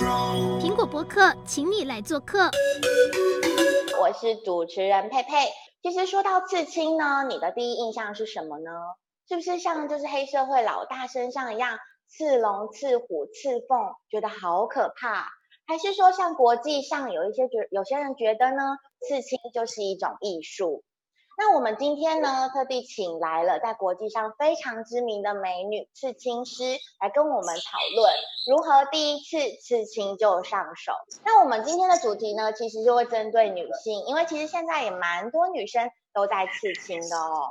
苹果博客，请你来做客。我是主持人佩佩。其实说到刺青呢，你的第一印象是什么呢？是不是像就是黑社会老大身上一样，刺龙、刺虎、刺凤，觉得好可怕？还是说像国际上有一些觉，有些人觉得呢，刺青就是一种艺术？那我们今天呢，特地请来了在国际上非常知名的美女刺青师来跟我们讨论如何第一次刺青就上手。那我们今天的主题呢，其实就会针对女性，因为其实现在也蛮多女生都在刺青的哦。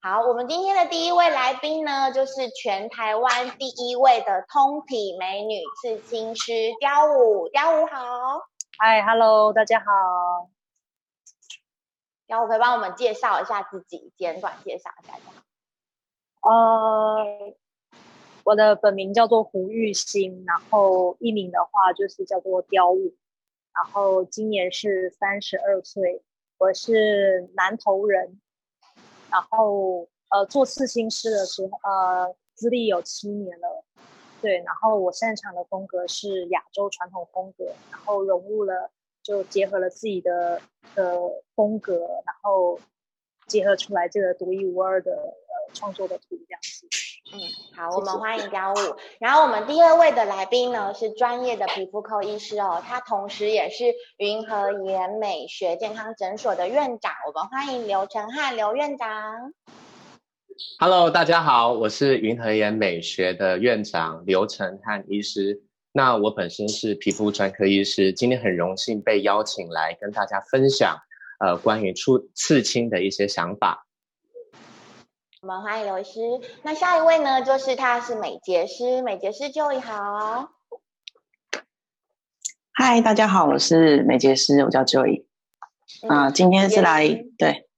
好，我们今天的第一位来宾呢，就是全台湾第一位的通体美女刺青师雕舞。雕舞好，嗨，Hello，大家好。然后可以帮我们介绍一下自己，简短介绍一下。呃，我的本名叫做胡玉欣，然后艺名的话就是叫做雕舞，然后今年是三十二岁，我是南投人，然后呃做刺青师的时候，呃资历有七年了，对，然后我擅长的风格是亚洲传统风格，然后融入了。就结合了自己的的风格，然后结合出来这个独一无二的呃创作的图这样子。嗯，好，我们欢迎雕五。然后我们第二位的来宾呢是专业的皮肤科医师哦，他同时也是云和颜美学健康诊所的院长。我们欢迎刘成汉刘院长。Hello，大家好，我是云和颜美学的院长刘成汉医师。那我本身是皮肤专科医师，今天很荣幸被邀请来跟大家分享，呃，关于出刺青的一些想法。我们欢迎刘医师。那下一位呢，就是他是美睫师，美睫师 Joy 好。嗨，大家好，我是美睫师，我叫 Joy。啊、嗯呃，今天是来对。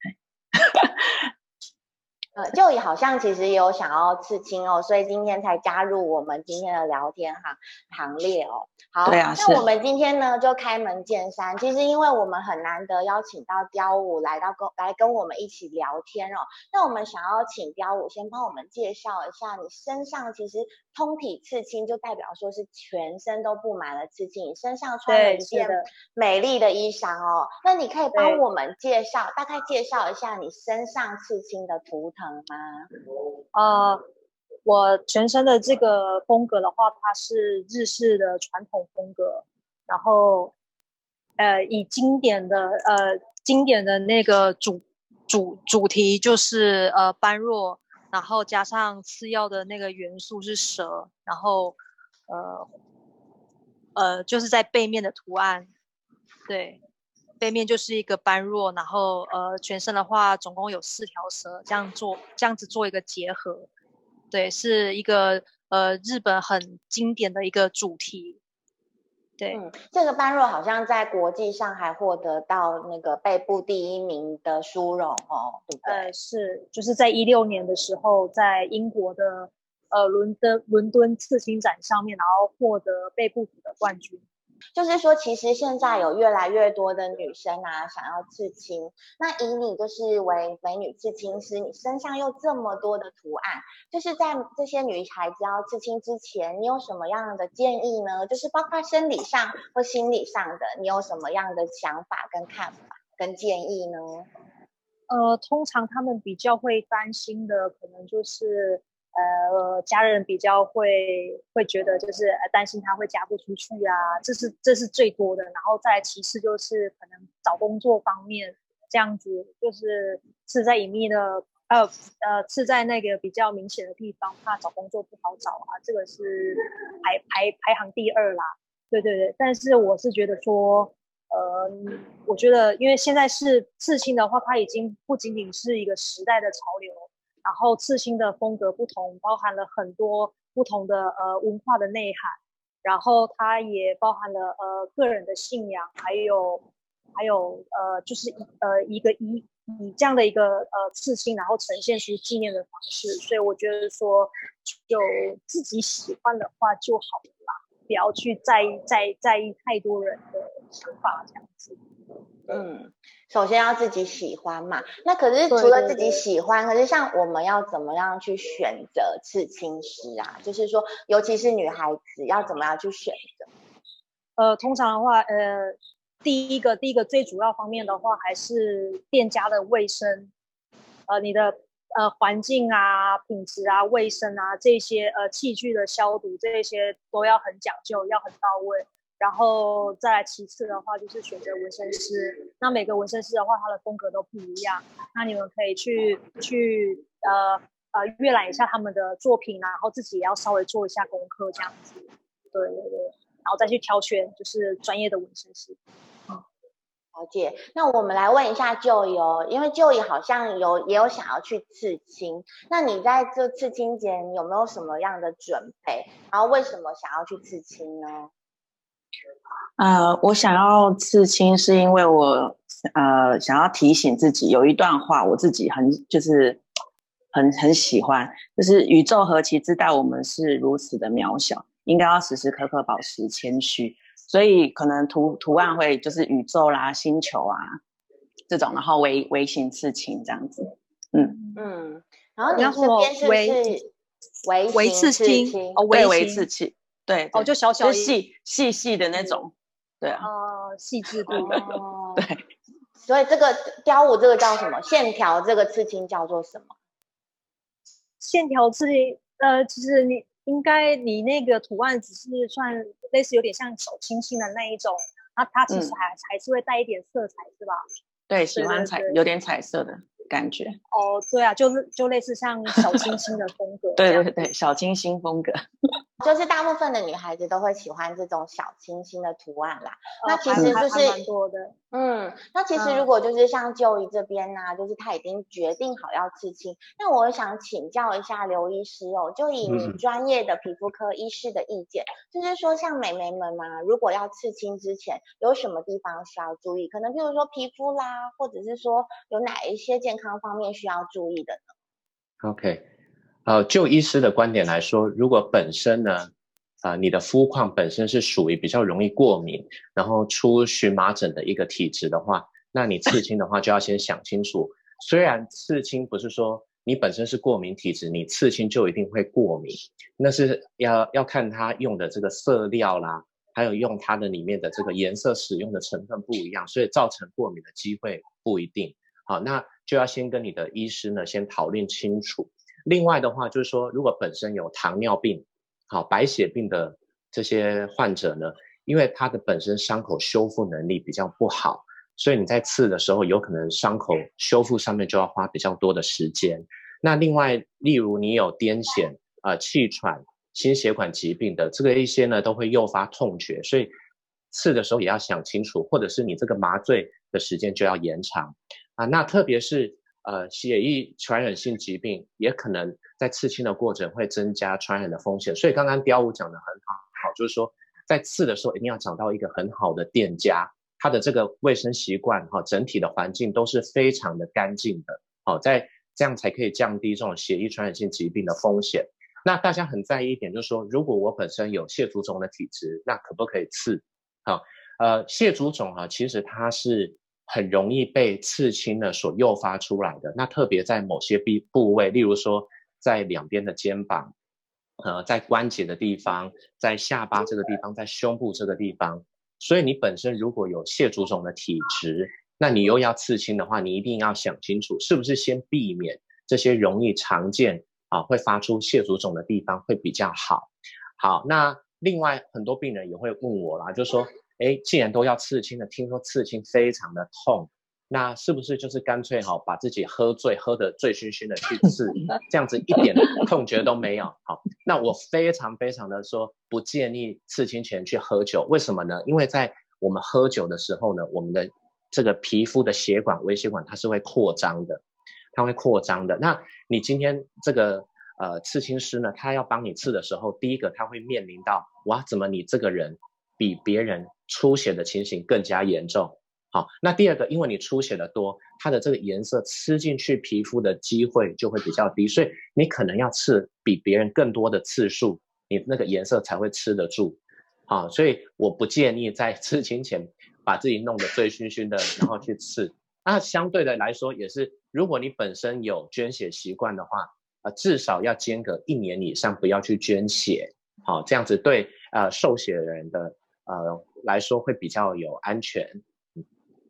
呃，就也好像其实有想要刺青哦，所以今天才加入我们今天的聊天行行列哦。好，对啊，那我们今天呢就开门见山，其实因为我们很难得邀请到雕舞来到跟来跟我们一起聊天哦。那我们想要请雕舞先帮我们介绍一下，你身上其实通体刺青就代表说是全身都布满了刺青，你身上穿了一件美丽的衣裳哦。那你可以帮我们介绍，大概介绍一下你身上刺青的图腾。吗？呃，我全身的这个风格的话，它是日式的传统风格，然后呃，以经典的呃经典的那个主主主题就是呃般若，然后加上次要的那个元素是蛇，然后呃呃就是在背面的图案，对。背面就是一个般若，然后呃，全身的话总共有四条蛇，这样做这样子做一个结合，对，是一个呃日本很经典的一个主题。对，嗯，这个般若好像在国际上还获得到那个背部第一名的殊荣哦，对不对？呃，是，就是在一六年的时候，在英国的呃伦敦伦敦刺青展上面，然后获得背部组的冠军。就是说，其实现在有越来越多的女生啊，想要刺青。那以你就是为美女刺青师，你身上又这么多的图案，就是在这些女孩子要刺青之前，你有什么样的建议呢？就是包括生理上或心理上的，你有什么样的想法跟看法跟建议呢？呃，通常他们比较会担心的，可能就是。呃，家人比较会会觉得就是呃担心他会嫁不出去啊，这是这是最多的。然后再其次就是可能找工作方面这样子，就是刺在隐秘的呃呃刺在那个比较明显的地方，怕找工作不好找啊，这个是排排排行第二啦。对对对，但是我是觉得说，呃，我觉得因为现在是刺青的话，它已经不仅仅是一个时代的潮流。然后刺青的风格不同，包含了很多不同的呃文化的内涵，然后它也包含了呃个人的信仰，还有还有呃就是呃一个以以这样的一个呃刺青，然后呈现出纪念的方式，所以我觉得说就自己喜欢的话就好了啦，不要去在意在在意太多人的想法这样子。嗯，首先要自己喜欢嘛。那可是除了自己喜欢，可是像我们要怎么样去选择刺青师啊？就是说，尤其是女孩子要怎么样去选择？呃，通常的话，呃，第一个第一个最主要方面的话，还是店家的卫生，呃，你的呃环境啊、品质啊、卫生啊这些呃器具的消毒这些都要很讲究，要很到位。然后再来其次的话，就是选择纹身师。那每个纹身师的话，他的风格都不一样。那你们可以去去呃呃阅览一下他们的作品，然后自己也要稍微做一下功课，这样子。对对对，然后再去挑选就是专业的纹身师。嗯，了解。那我们来问一下 Joy 哦，因为 Joy 好像有也有想要去刺青。那你在这刺青前有没有什么样的准备？然后为什么想要去刺青呢？呃，我想要刺青，是因为我呃想要提醒自己，有一段话我自己很就是很很喜欢，就是宇宙何其之大，我们是如此的渺小，应该要时时刻刻保持谦虚。所以可能图图案会就是宇宙啦、星球啊这种，然后微微型刺青这样子。嗯嗯，然后你这边是微微微刺青哦，微微刺青。对，哦，就小小细细细的那种，对啊，哦，细致的，哦，对，所以这个雕舞这个叫什么？线条这个刺青叫做什么？线条刺青，呃，其实你应该你那个图案只是算类似有点像小清新的那一种，那它其实还、嗯、还是会带一点色彩，是吧？对，喜欢彩，有点彩色的。感觉哦，对啊，就是就类似像小清新的风格，对对对，小清新风格，就是大部分的女孩子都会喜欢这种小清新的图案啦。哦、那其实就是蛮多的，嗯，那其实如果就是像 Joy 这边呢、啊嗯，就是他已经决定好要刺青，那我想请教一下刘医师哦，就以你专业的皮肤科医师的意见，嗯、就是说像美眉们嘛、啊，如果要刺青之前有什么地方需要注意？可能比如说皮肤啦，或者是说有哪一些健健康方面需要注意的呢？OK，呃，就医师的观点来说，如果本身呢，啊、你的肤况本身是属于比较容易过敏，然后出荨麻疹的一个体质的话，那你刺青的话就要先想清楚。虽然刺青不是说你本身是过敏体质，你刺青就一定会过敏，那是要要看它用的这个色料啦，还有用它的里面的这个颜色使用的成分不一样，所以造成过敏的机会不一定。好，那。就要先跟你的医师呢先讨论清楚。另外的话，就是说，如果本身有糖尿病、好白血病的这些患者呢，因为他的本身伤口修复能力比较不好，所以你在刺的时候，有可能伤口修复上面就要花比较多的时间。那另外，例如你有癫痫、呃气喘、心血管疾病的这个一些呢，都会诱发痛觉，所以刺的时候也要想清楚，或者是你这个麻醉的时间就要延长。啊，那特别是呃，血液传染性疾病也可能在刺青的过程会增加传染的风险，所以刚刚雕舞讲得很好，好，就是说在刺的时候一定要找到一个很好的店家，他的这个卫生习惯哈，整体的环境都是非常的干净的，好，在这样才可以降低这种血液传染性疾病的风险。那大家很在意一点就是说，如果我本身有蟹足肿的体质，那可不可以刺？好，呃，蟹足肿哈，其实它是。很容易被刺青呢所诱发出来的，那特别在某些部部位，例如说在两边的肩膀，呃，在关节的地方，在下巴这个地方，在胸部这个地方。所以你本身如果有蟹足肿的体质，那你又要刺青的话，你一定要想清楚，是不是先避免这些容易常见啊会发出蟹足肿的地方会比较好。好，那另外很多病人也会问我啦，就说。哎，既然都要刺青了，听说刺青非常的痛，那是不是就是干脆好把自己喝醉，喝得醉醺醺的去刺，这样子一点痛觉都没有？好，那我非常非常的说不建议刺青前去喝酒，为什么呢？因为在我们喝酒的时候呢，我们的这个皮肤的血管、微血管它是会扩张的，它会扩张的。那你今天这个呃刺青师呢，他要帮你刺的时候，第一个他会面临到哇，怎么你这个人比别人出血的情形更加严重，好，那第二个，因为你出血的多，它的这个颜色吃进去皮肤的机会就会比较低，所以你可能要刺比别人更多的次数，你那个颜色才会吃得住，好，所以我不建议在刺青前把自己弄得醉醺醺的，然后去刺。那相对的来说，也是如果你本身有捐血习惯的话，啊，至少要间隔一年以上，不要去捐血，好，这样子对呃受血人的。呃来说会比较有安全。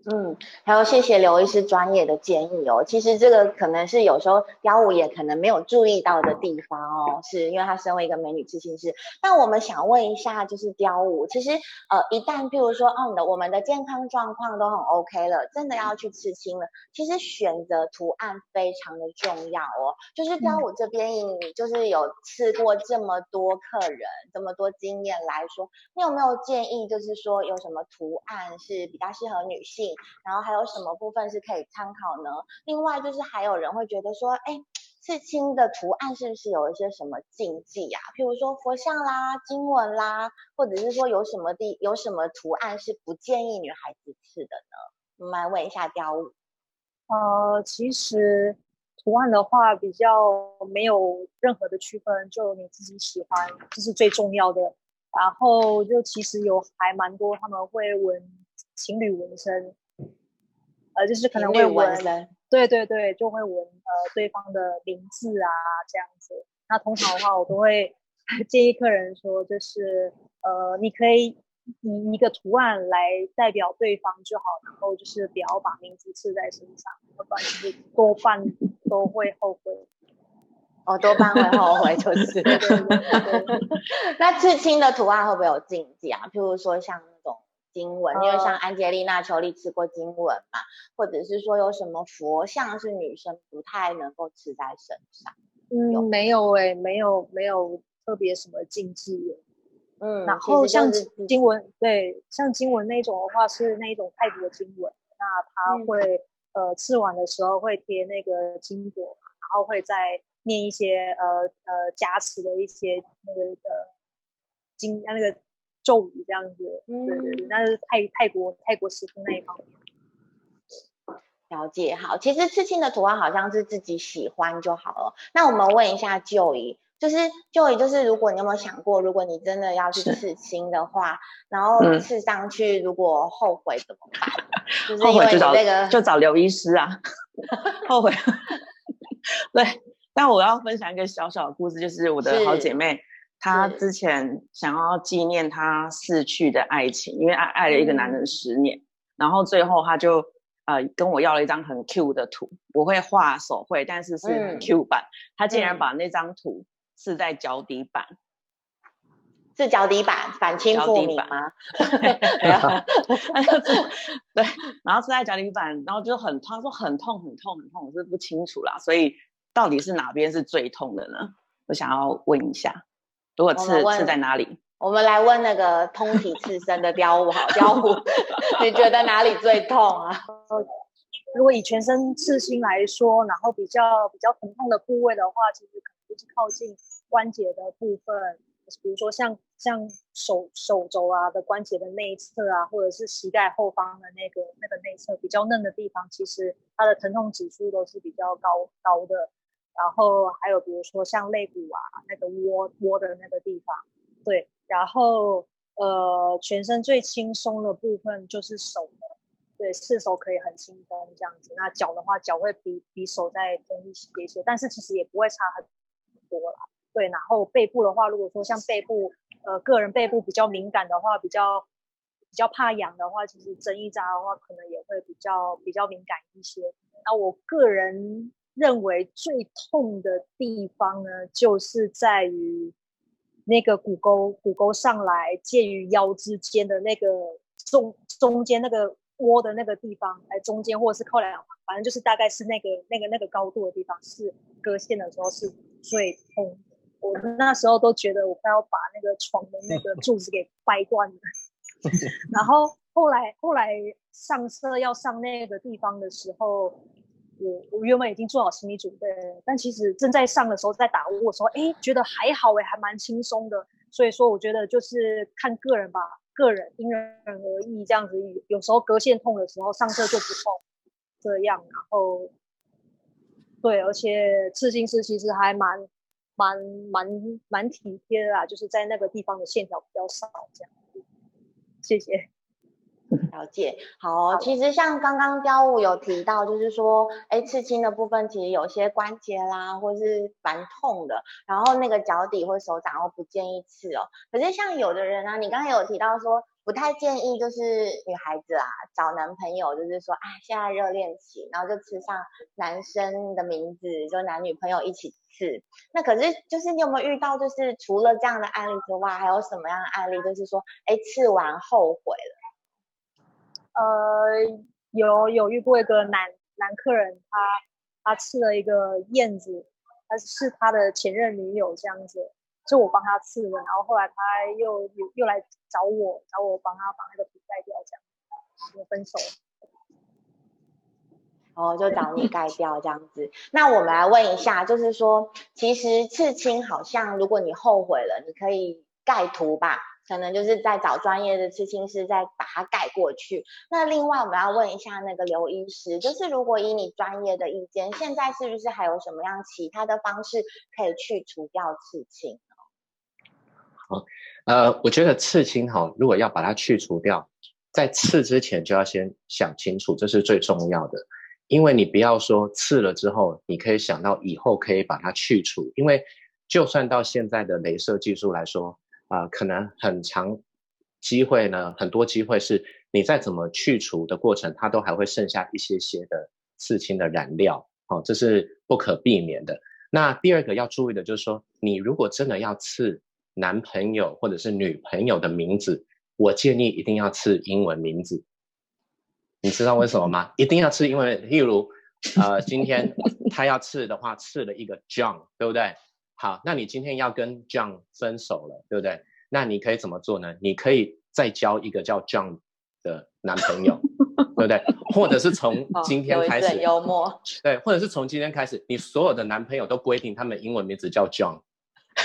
嗯，还有谢谢刘医师专业的建议哦。其实这个可能是有时候雕舞也可能没有注意到的地方哦，是因为她身为一个美女刺青师。那我们想问一下，就是雕舞，其实呃，一旦譬如说，哦，你的我们的健康状况都很 OK 了，真的要去刺青了，其实选择图案非常的重要哦。就是雕舞这边，你就是有刺过这么多客人，这么多经验来说，你有没有建议，就是说有什么图案是比较适合女性？然后还有什么部分是可以参考呢？另外就是还有人会觉得说，哎，刺青的图案是不是有一些什么禁忌啊？譬如说佛像啦、经文啦，或者是说有什么地有什么图案是不建议女孩子刺的呢？我们来问一下雕。呃，其实图案的话比较没有任何的区分，就你自己喜欢，这是最重要的。然后就其实有还蛮多他们会纹情侣纹身。呃，就是可能会纹，对对对，就会纹呃对方的名字啊这样子。那通常的话，我都会 建议客人说，就是呃，你可以以一个图案来代表对方就好，然后就是不要把名字刺在身上，要不然就是多半都会后悔。哦，多半会后悔，就是。那刺青的图案会不会有禁忌啊？譬如说像。经文，因为像安吉丽娜·裘莉吃过经文嘛，或者是说有什么佛像是女生不太能够吃在身上？嗯，没有哎、欸，没有没有特别什么禁忌。嗯，然后像经文，对，像经文那种的话是那一种泰国经文，那他会、嗯、呃吃完的时候会贴那个金箔，然后会再念一些呃呃加持的一些那个的经那个。咒语这样子，嗯，对对对，那是泰泰国泰国师傅那一方面。了解，好，其实刺青的图案好像是自己喜欢就好了。那我们问一下 Joy，就是 Joy，就是如果你有没有想过，如果你真的要去刺青的话，然后刺上去，如果后悔怎么办？嗯、就是因为你这个后悔就找就找刘医师啊，后悔。对，但我要分享一个小小的故事，就是我的好姐妹。她之前想要纪念她逝去的爱情，因为爱爱了一个男人十年，嗯、然后最后她就呃跟我要了一张很 Q 的图，我会画手绘，但是是很 Q 版，她、嗯、竟然把那张图是在脚底板，是脚底板反清复明吗？对，然后是在脚底板，然后就很，他说很痛很痛很痛，我是不清楚啦，所以到底是哪边是最痛的呢？我想要问一下。如果刺刺在哪里？我们来问那个通体刺身的雕舞好，雕舞，你觉得哪里最痛啊？如果以全身刺心来说，然后比较比较疼痛的部位的话，其实可能就是靠近关节的部分，比如说像像手手肘啊的关节的内侧啊，或者是膝盖后方的那个那个内侧比较嫩的地方，其实它的疼痛指数都是比较高高的。然后还有比如说像肋骨啊，那个窝窝的那个地方，对。然后呃，全身最轻松的部分就是手的，对，手可以很轻松这样子。那脚的话，脚会比比手再重一些一些，但是其实也不会差很多啦。对，然后背部的话，如果说像背部，呃，个人背部比较敏感的话，比较比较怕痒的话，其实针一扎的话，可能也会比较比较敏感一些。那我个人。认为最痛的地方呢，就是在于那个骨沟，骨沟上来介于腰之间的那个中中间那个窝的那个地方，哎，中间或者是靠两旁，反正就是大概是那个那个那个高度的地方，是割线的时候是最痛。我那时候都觉得我快要把那个床的那个柱子给掰断了。然后后来后来上车要上那个地方的时候。我我原本已经做好心理准备了，但其实正在上的时候，在打雾的时候，哎，觉得还好哎，还蛮轻松的。所以说，我觉得就是看个人吧，个人因人而异这样子。有时候隔线痛的时候，上色就不痛，这样。然后，对，而且刺青师其实还蛮蛮蛮蛮体贴的啦，就是在那个地方的线条比较少这样。谢谢。了解，好哦，其实像刚刚雕舞有提到，就是说，哎，刺青的部分其实有些关节啦，或是蛮痛的，然后那个脚底或手掌我不建议刺哦。可是像有的人啊，你刚才有提到说，不太建议就是女孩子啊找男朋友，就是说，哎，现在热恋期，然后就刺上男生的名字，就男女朋友一起刺。那可是就是你有没有遇到，就是除了这样的案例之外，还有什么样的案例，就是说，哎，刺完后悔了？呃，有有遇过一个男男客人，他他刺了一个燕子，他是他的前任女友这样子。就我帮他刺的，然后后来他又又又来找我，找我帮他把那个皮盖掉，这样，就分手了。哦，就找你盖掉这样子。那我们来问一下，就是说，其实刺青好像，如果你后悔了，你可以盖图吧，可能就是在找专业的刺青师再把它盖过去。那另外我们要问一下那个刘医师，就是如果以你专业的意见，现在是不是还有什么样其他的方式可以去除掉刺青？好，呃，我觉得刺青哈，如果要把它去除掉，在刺之前就要先想清楚，这是最重要的。因为你不要说刺了之后，你可以想到以后可以把它去除，因为就算到现在的镭射技术来说，啊、可能很长机会呢，很多机会是你再怎么去除的过程，它都还会剩下一些些的刺青的染料，哦，这是不可避免的。那第二个要注意的就是说，你如果真的要刺，男朋友或者是女朋友的名字，我建议一定要刺英文名字。你知道为什么吗？一定要刺英文，例如，呃，今天他要刺的话，刺了一个 John，对不对？好，那你今天要跟 John 分手了，对不对？那你可以怎么做呢？你可以再交一个叫 John 的男朋友，对不对？或者是从今天开始，幽默，对，或者是从今天开始，你所有的男朋友都规定他们英文名字叫 John。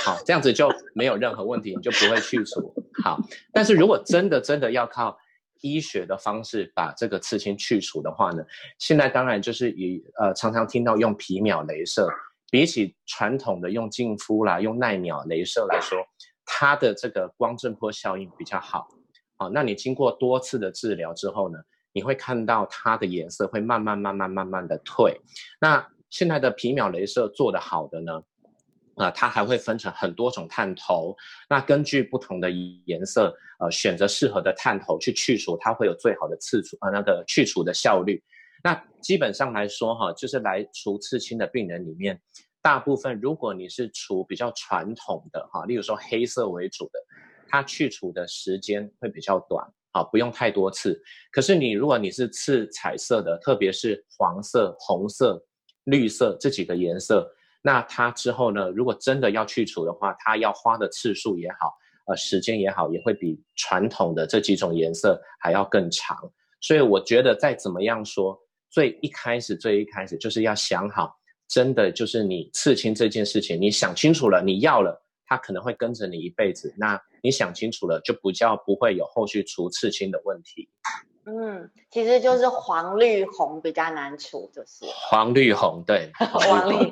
好，这样子就没有任何问题，你就不会去除。好，但是如果真的真的要靠医学的方式把这个刺青去除的话呢，现在当然就是以呃常常听到用皮秒镭射，比起传统的用净肤啦、用耐秒雷射来说，它的这个光振波效应比较好。好，那你经过多次的治疗之后呢，你会看到它的颜色会慢慢慢慢慢慢的退。那现在的皮秒雷射做得好的呢？啊、它还会分成很多种探头，那根据不同的颜色，呃，选择适合的探头去去除，它会有最好的刺除，呃，那个去除的效率。那基本上来说，哈，就是来除刺青的病人里面，大部分如果你是除比较传统的，哈，例如说黑色为主的，它去除的时间会比较短，啊，不用太多次。可是你如果你是刺彩色的，特别是黄色、红色、绿色这几个颜色。那它之后呢，如果真的要去除的话，它要花的次数也好，呃，时间也好，也会比传统的这几种颜色还要更长。所以我觉得再怎么样说，最一开始最一开始就是要想好，真的就是你刺青这件事情，你想清楚了，你要了，它可能会跟着你一辈子。那你想清楚了，就不叫不会有后续除刺青的问题。嗯，其实就是黄绿红比较难处，就是黄绿红，对，黄绿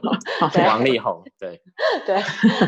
黄绿红，对，对，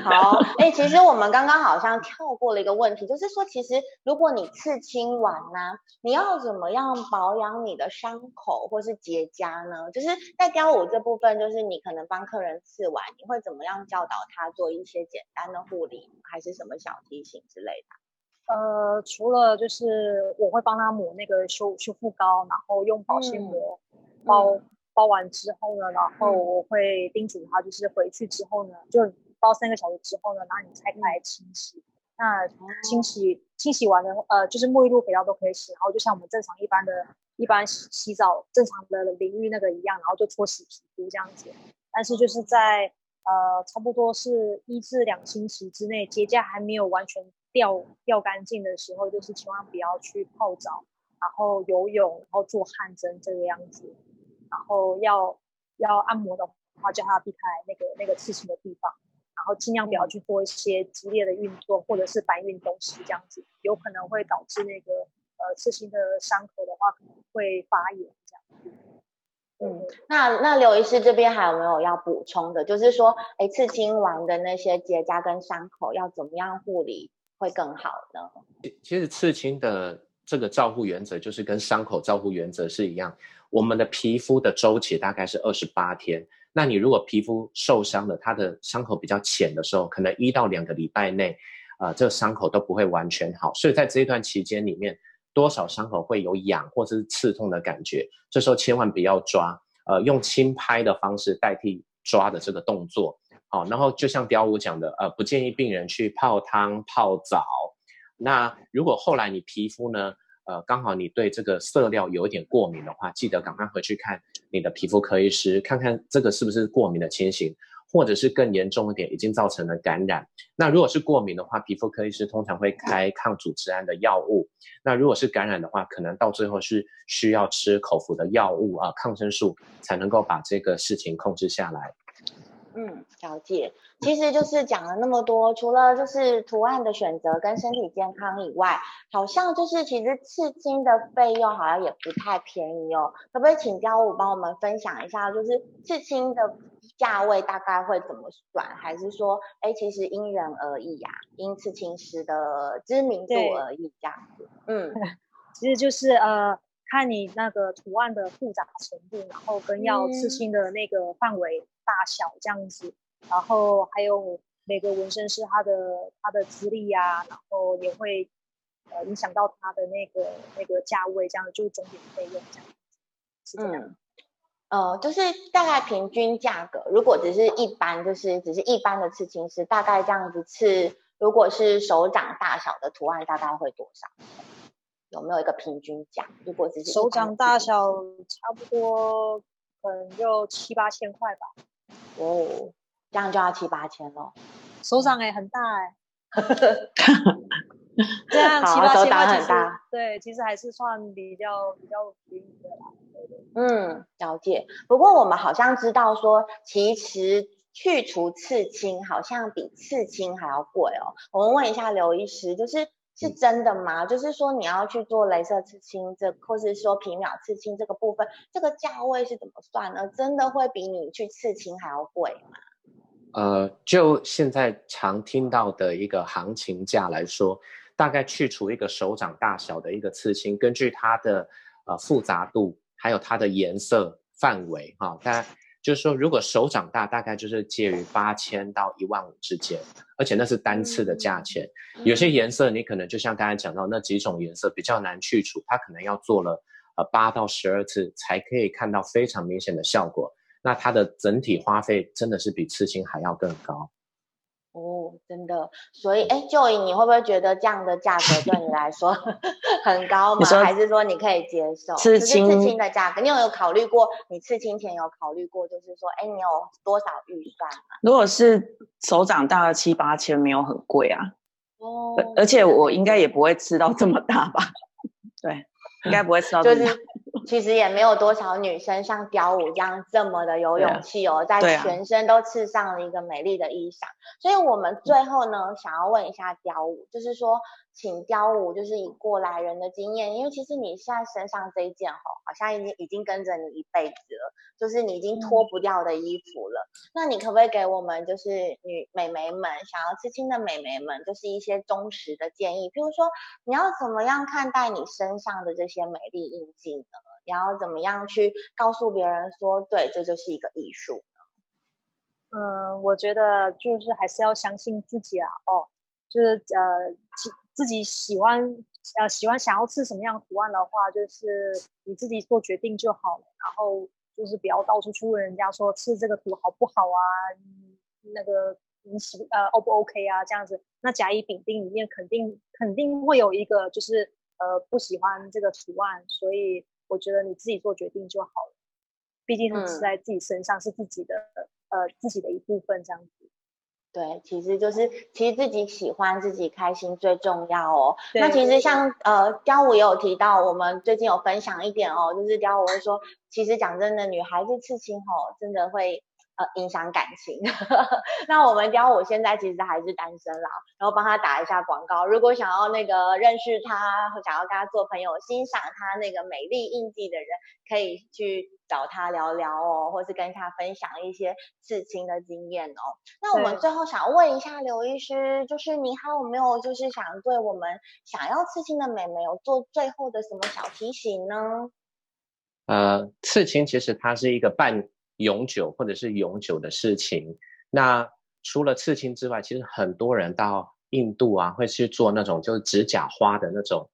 好，哎、欸，其实我们刚刚好像跳过了一个问题，就是说，其实如果你刺青完呢，你要怎么样保养你的伤口或是结痂呢？就是在雕舞这部分，就是你可能帮客人刺完，你会怎么样教导他做一些简单的护理，还是什么小提醒之类的？呃，除了就是我会帮他抹那个修修复膏，然后用保鲜膜包、嗯、包完之后呢，然后我会叮嘱他，就是回去之后呢，就包三个小时之后呢，然后你拆开来清洗。那清洗清洗完了，呃，就是沐浴露、肥皂都可以洗，然后就像我们正常一般的、一般洗洗澡正常的淋浴那个一样，然后就搓洗皮肤这样子。但是就是在呃差不多是一至两星期之内，结痂还没有完全。掉掉干净的时候，就是千万不要去泡澡，然后游泳，然后做汗蒸这个样子。然后要要按摩的话，叫他避开那个那个刺青的地方，然后尽量不要去做一些激烈的运动或者是搬运东西这样子，有可能会导致那个呃刺青的伤口的话可能会发炎这样子。嗯，那那刘医师这边还有没有要补充的？就是说，哎，刺青完的那些结痂跟伤口要怎么样护理？会更好呢。其实刺青的这个照护原则就是跟伤口照护原则是一样。我们的皮肤的周期大概是二十八天。那你如果皮肤受伤了，它的伤口比较浅的时候，可能一到两个礼拜内，呃，这个伤口都不会完全好。所以在这一段期间里面，多少伤口会有痒或者是刺痛的感觉，这时候千万不要抓，呃，用轻拍的方式代替抓的这个动作。好，然后就像雕舞讲的，呃，不建议病人去泡汤泡澡。那如果后来你皮肤呢，呃，刚好你对这个色料有一点过敏的话，记得赶快回去看你的皮肤科医师，看看这个是不是过敏的情形，或者是更严重一点，已经造成了感染。那如果是过敏的话，皮肤科医师通常会开抗组织胺的药物。那如果是感染的话，可能到最后是需要吃口服的药物啊，抗生素才能够把这个事情控制下来。嗯，了解。其实就是讲了那么多，除了就是图案的选择跟身体健康以外，好像就是其实刺青的费用好像也不太便宜哦。可不可以请教我帮我们分享一下，就是刺青的价位大概会怎么算？还是说，哎，其实因人而异呀、啊，因刺青师的知名度而异这样子。嗯，其实就是呃，看你那个图案的复杂程度，然后跟要刺青的那个范围。大小这样子，然后还有每个纹身师他的他的资历呀、啊，然后也会呃影响到他的那个那个价位，这样就是总体费用这样子。是这样。嗯，呃，就是大概平均价格，如果只是一般，就是只是一般的刺青师，大概这样子刺，如果是手掌大小的图案，大概会多少？有没有一个平均价？如果只是手掌大小，差不多可能就七八千块吧。哦，这样就要七八千了。手掌哎，很大哎。这样七八千块很大。对，其实还是算比较比较便宜的啦。嗯，了解。不过我们好像知道说，其实去除刺青好像比刺青还要贵哦。我们问一下刘医师，就是。是真的吗？就是说你要去做镭射刺青，这或是说皮秒刺青这个部分，这个价位是怎么算呢？真的会比你去刺青还要贵吗？呃，就现在常听到的一个行情价来说，大概去除一个手掌大小的一个刺青，根据它的呃复杂度，还有它的颜色范围，哈、哦，大家。就是说，如果手掌大，大概就是介于八千到一万五之间，而且那是单次的价钱。有些颜色你可能就像刚才讲到那几种颜色比较难去除，它可能要做了呃八到十二次才可以看到非常明显的效果。那它的整体花费真的是比刺青还要更高。哦，真的，所以，哎，Joy，你会不会觉得这样的价格对你来说 很高吗？还是说你可以接受？刺青，刺青的价格，你有没有考虑过？你刺青前有考虑过，就是说，哎，你有多少预算吗？如果是手掌大的七八千，没有很贵啊。哦，而且我应该也不会吃到这么大吧？对，应该不会吃到这么大。就是 其实也没有多少女生像雕舞一样这么的有勇气哦，在全身都刺上了一个美丽的衣裳。所以我们最后呢，想要问一下雕舞，就是说。请雕舞，就是以过来人的经验，因为其实你现在身上这一件吼，好像已经已经跟着你一辈子了，就是你已经脱不掉的衣服了。嗯、那你可不可以给我们，就是女美眉们想要刺青的美眉们，就是一些忠实的建议？譬如说，你要怎么样看待你身上的这些美丽印记呢？你要怎么样去告诉别人说，对，这就是一个艺术呢？嗯，我觉得就是还是要相信自己啊，哦，就是呃。自己喜欢呃喜欢想要刺什么样图案的话，就是你自己做决定就好了。然后就是不要到处去问人家说刺这个图好不好啊，那个你喜呃 O 不 OK 啊这样子。那甲乙丙丁里面肯定肯定会有一个就是呃不喜欢这个图案，所以我觉得你自己做决定就好了。毕竟是刺在自己身上，是自己的、嗯、呃自己的一部分这样子。对，其实就是其实自己喜欢自己开心最重要哦。那其实像呃雕舞也有提到，我们最近有分享一点哦，就是雕舞会说，其实讲真的，女孩子刺青哦，真的会。呃，影响感情。那我们雕我现在其实还是单身啦，然后帮他打一下广告。如果想要那个认识他，或想要跟他做朋友，欣赏他那个美丽印记的人，可以去找他聊聊哦，或是跟他分享一些刺青的经验哦。那我们最后想问一下刘医师，就是你还有没有就是想对我们想要刺青的美眉有做最后的什么小提醒呢？呃，刺青其实它是一个半。永久或者是永久的事情。那除了刺青之外，其实很多人到印度啊，会去做那种就是指甲花的那种，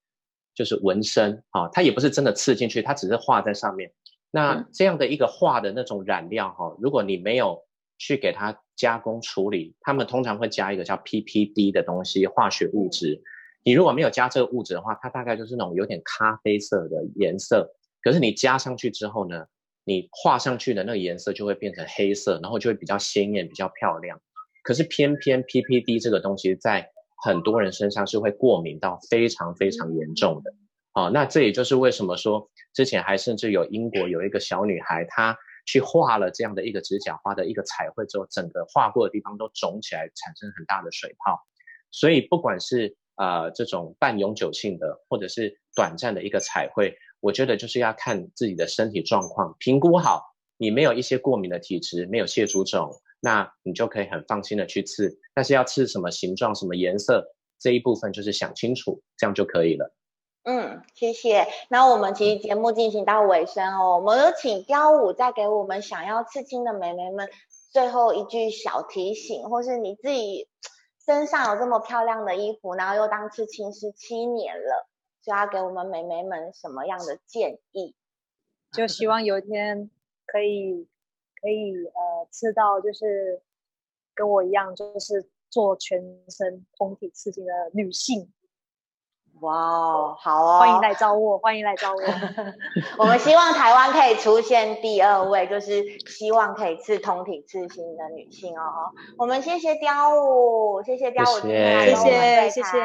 就是纹身啊，它也不是真的刺进去，它只是画在上面。那这样的一个画的那种染料哈，如果你没有去给它加工处理，他们通常会加一个叫 PPD 的东西，化学物质。你如果没有加这个物质的话，它大概就是那种有点咖啡色的颜色。可是你加上去之后呢，你画上去的那个颜色就会变成黑色，然后就会比较鲜艳、比较漂亮。可是偏偏 PPD 这个东西在很多人身上是会过敏到非常非常严重的。哦，那这也就是为什么说之前还甚至有英国有一个小女孩，她去画了这样的一个指甲花的一个彩绘之后，整个画过的地方都肿起来，产生很大的水泡。所以不管是呃这种半永久性的，或者是短暂的一个彩绘，我觉得就是要看自己的身体状况，评估好你没有一些过敏的体质，没有蟹足肿，那你就可以很放心的去刺。但是要刺什么形状、什么颜色这一部分，就是想清楚，这样就可以了。嗯，谢谢。那我们其实节目进行到尾声哦，我们有请雕舞再给我们想要刺青的美眉们最后一句小提醒，或是你自己身上有这么漂亮的衣服，然后又当刺青师七年了，就要给我们美眉们什么样的建议？就希望有一天可以可以呃吃到，就是跟我一样，就是做全身通体刺青的女性。哇哦，好哦，欢迎来找我，欢迎来找我。我们希望台湾可以出现第二位，就是希望可以刺通体刺心的女性哦。我们谢谢雕舞，谢谢雕舞，谢谢谢谢。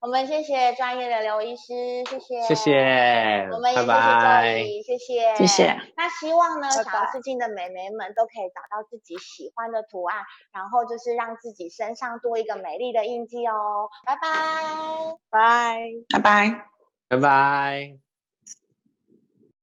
我们谢谢专业的刘医师，谢谢谢谢。我们也谢谢这里，谢谢谢谢。那希望呢，想要刺青的美眉们都可以找到自己喜欢的图案，然后就是让自己身上多一个美丽的印记哦。拜拜，拜。拜拜，拜拜。